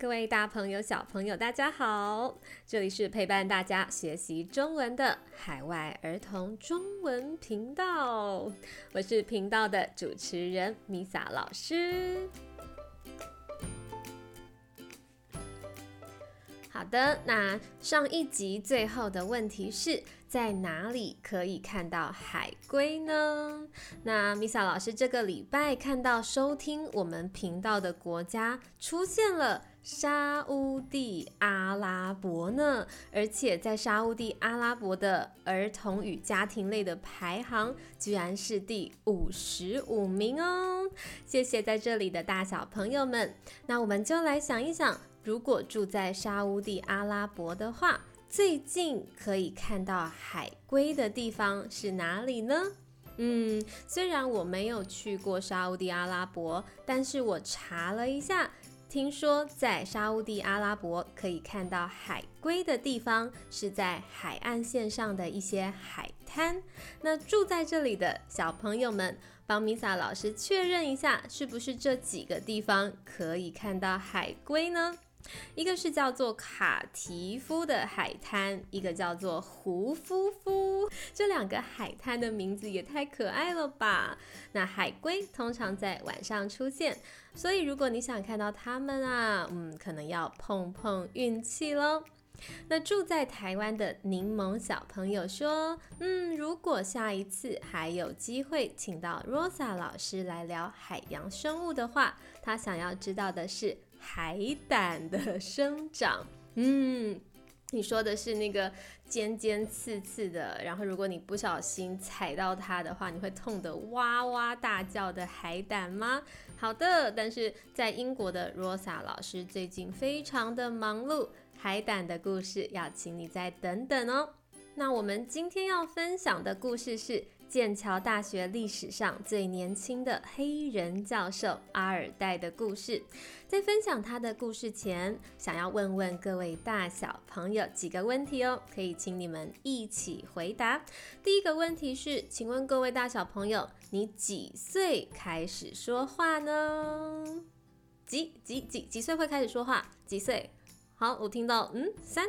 各位大朋友、小朋友，大家好！这里是陪伴大家学习中文的海外儿童中文频道，我是频道的主持人米萨老师。好的，那上一集最后的问题是在哪里可以看到海龟呢？那米萨老师这个礼拜看到收听我们频道的国家出现了。沙乌地阿拉伯呢，而且在沙乌地阿拉伯的儿童与家庭类的排行居然是第五十五名哦！谢谢在这里的大小朋友们。那我们就来想一想，如果住在沙乌地阿拉伯的话，最近可以看到海龟的地方是哪里呢？嗯，虽然我没有去过沙乌地阿拉伯，但是我查了一下。听说在沙地阿拉伯可以看到海龟的地方是在海岸线上的一些海滩。那住在这里的小朋友们，帮米萨老师确认一下，是不是这几个地方可以看到海龟呢？一个是叫做卡提夫的海滩，一个叫做胡夫夫。这两个海滩的名字也太可爱了吧！那海龟通常在晚上出现，所以如果你想看到它们啊，嗯，可能要碰碰运气喽。那住在台湾的柠檬小朋友说，嗯，如果下一次还有机会请到 Rosa 老师来聊海洋生物的话，他想要知道的是。海胆的生长，嗯，你说的是那个尖尖刺刺的，然后如果你不小心踩到它的话，你会痛得哇哇大叫的海胆吗？好的，但是在英国的 Rosa 老师最近非常的忙碌，海胆的故事要请你再等等哦。那我们今天要分享的故事是。剑桥大学历史上最年轻的黑人教授阿尔代的故事。在分享他的故事前，想要问问各位大小朋友几个问题哦，可以请你们一起回答。第一个问题是，请问各位大小朋友，你几岁开始说话呢？几几几几岁会开始说话？几岁？好，我听到，嗯，三，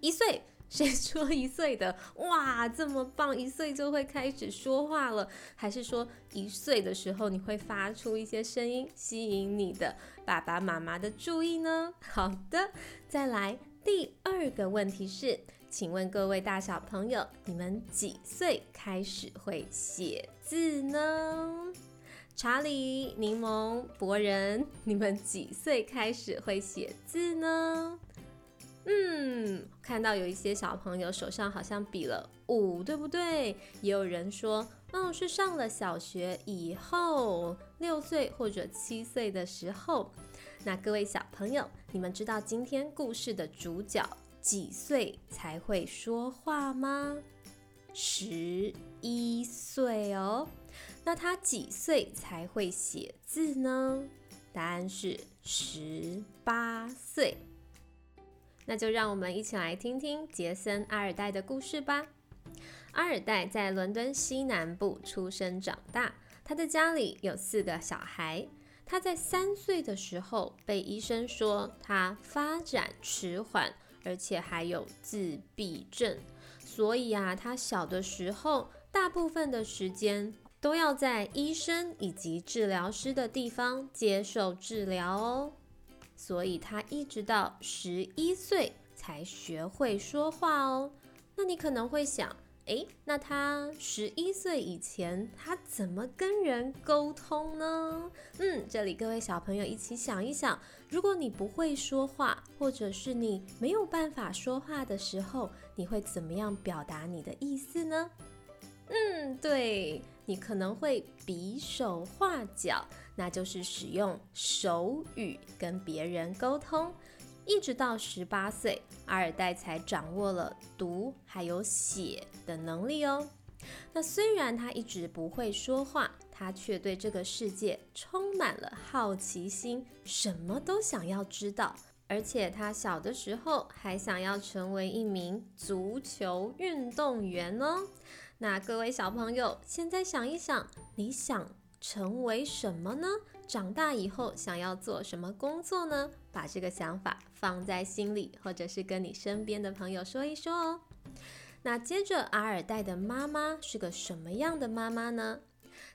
一岁。谁说一岁的哇这么棒？一岁就会开始说话了？还是说一岁的时候你会发出一些声音，吸引你的爸爸妈妈的注意呢？好的，再来第二个问题是，请问各位大小朋友，你们几岁开始会写字呢？查理、柠檬、博人，你们几岁开始会写字呢？嗯，看到有一些小朋友手上好像比了五，对不对？也有人说，嗯，是上了小学以后，六岁或者七岁的时候。那各位小朋友，你们知道今天故事的主角几岁才会说话吗？十一岁哦。那他几岁才会写字呢？答案是十八岁。那就让我们一起来听听杰森·阿尔代的故事吧。阿尔代在伦敦西南部出生长大，他的家里有四个小孩。他在三岁的时候被医生说他发展迟缓，而且还有自闭症，所以啊，他小的时候大部分的时间都要在医生以及治疗师的地方接受治疗哦。所以他一直到十一岁才学会说话哦。那你可能会想，诶，那他十一岁以前他怎么跟人沟通呢？嗯，这里各位小朋友一起想一想，如果你不会说话，或者是你没有办法说话的时候，你会怎么样表达你的意思呢？嗯，对你可能会比手画脚，那就是使用手语跟别人沟通。一直到十八岁，阿尔代才掌握了读还有写的能力哦。那虽然他一直不会说话，他却对这个世界充满了好奇心，什么都想要知道。而且他小的时候还想要成为一名足球运动员哦。那各位小朋友，现在想一想，你想成为什么呢？长大以后想要做什么工作呢？把这个想法放在心里，或者是跟你身边的朋友说一说哦。那接着，阿尔代的妈妈是个什么样的妈妈呢？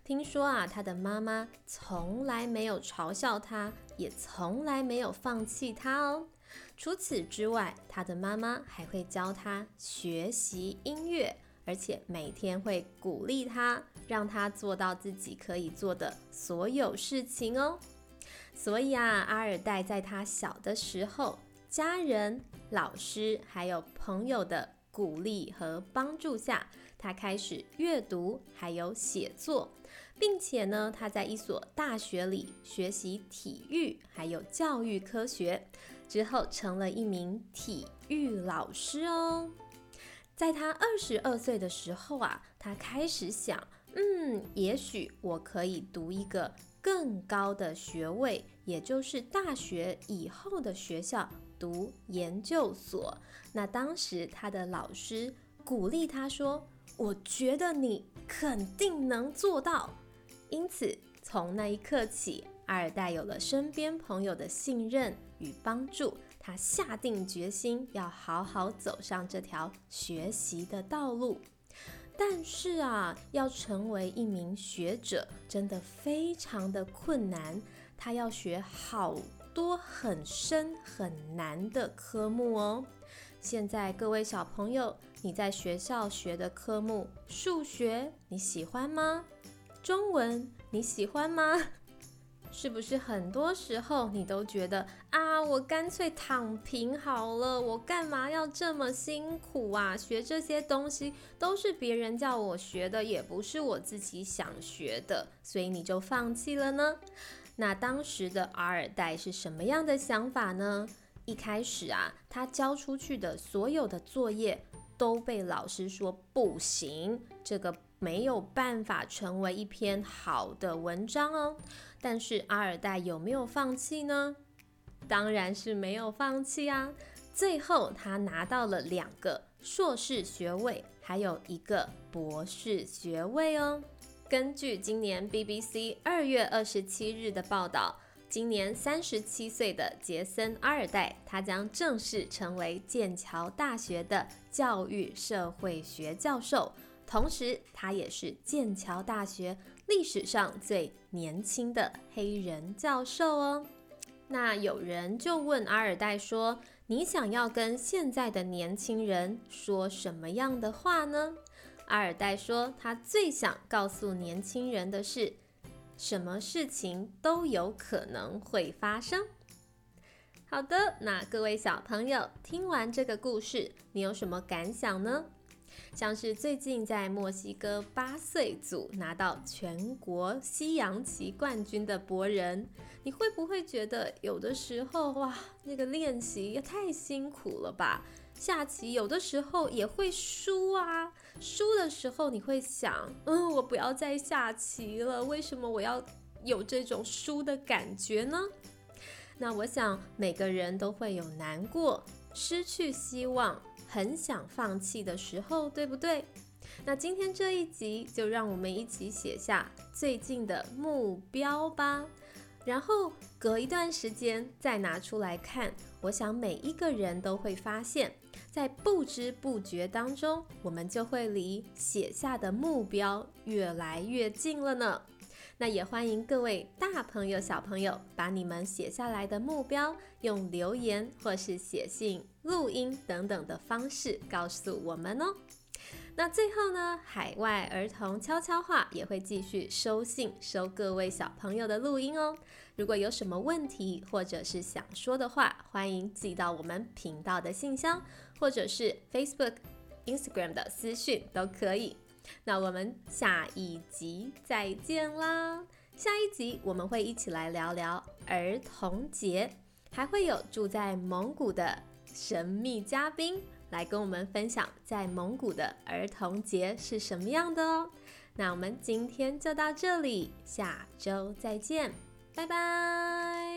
听说啊，他的妈妈从来没有嘲笑他，也从来没有放弃他哦。除此之外，他的妈妈还会教他学习音乐，而且每天会鼓励他，让他做到自己可以做的所有事情哦。所以啊，阿尔代在他小的时候，家人、老师还有朋友的鼓励和帮助下，他开始阅读还有写作，并且呢，他在一所大学里学习体育还有教育科学。之后成了一名体育老师哦。在他二十二岁的时候啊，他开始想，嗯，也许我可以读一个更高的学位，也就是大学以后的学校读研究所。那当时他的老师鼓励他说：“我觉得你肯定能做到。”因此，从那一刻起。阿尔代有了身边朋友的信任与帮助，他下定决心要好好走上这条学习的道路。但是啊，要成为一名学者真的非常的困难，他要学好多很深很难的科目哦。现在各位小朋友，你在学校学的科目，数学你喜欢吗？中文你喜欢吗？是不是很多时候你都觉得啊，我干脆躺平好了，我干嘛要这么辛苦啊？学这些东西都是别人叫我学的，也不是我自己想学的，所以你就放弃了呢？那当时的阿尔代是什么样的想法呢？一开始啊，他交出去的所有的作业都被老师说不行，这个没有办法成为一篇好的文章哦。但是阿尔代有没有放弃呢？当然是没有放弃啊！最后他拿到了两个硕士学位，还有一个博士学位哦。根据今年 BBC 二月二十七日的报道，今年三十七岁的杰森·阿尔代，他将正式成为剑桥大学的教育社会学教授，同时他也是剑桥大学。历史上最年轻的黑人教授哦，那有人就问阿尔代说：“你想要跟现在的年轻人说什么样的话呢？”阿尔代说：“他最想告诉年轻人的是，什么事情都有可能会发生。”好的，那各位小朋友听完这个故事，你有什么感想呢？像是最近在墨西哥八岁组拿到全国西洋棋冠军的博人，你会不会觉得有的时候哇，那个练习也太辛苦了吧？下棋有的时候也会输啊，输的时候你会想，嗯，我不要再下棋了，为什么我要有这种输的感觉呢？那我想每个人都会有难过、失去希望。很想放弃的时候，对不对？那今天这一集就让我们一起写下最近的目标吧，然后隔一段时间再拿出来看。我想每一个人都会发现，在不知不觉当中，我们就会离写下的目标越来越近了呢。那也欢迎各位大朋友、小朋友把你们写下来的目标用留言或是写信、录音等等的方式告诉我们哦。那最后呢，海外儿童悄悄话也会继续收信，收各位小朋友的录音哦。如果有什么问题或者是想说的话，欢迎寄到我们频道的信箱，或者是 Facebook、Instagram 的私讯都可以。那我们下一集再见啦！下一集我们会一起来聊聊儿童节，还会有住在蒙古的神秘嘉宾来跟我们分享在蒙古的儿童节是什么样的哦。那我们今天就到这里，下周再见，拜拜。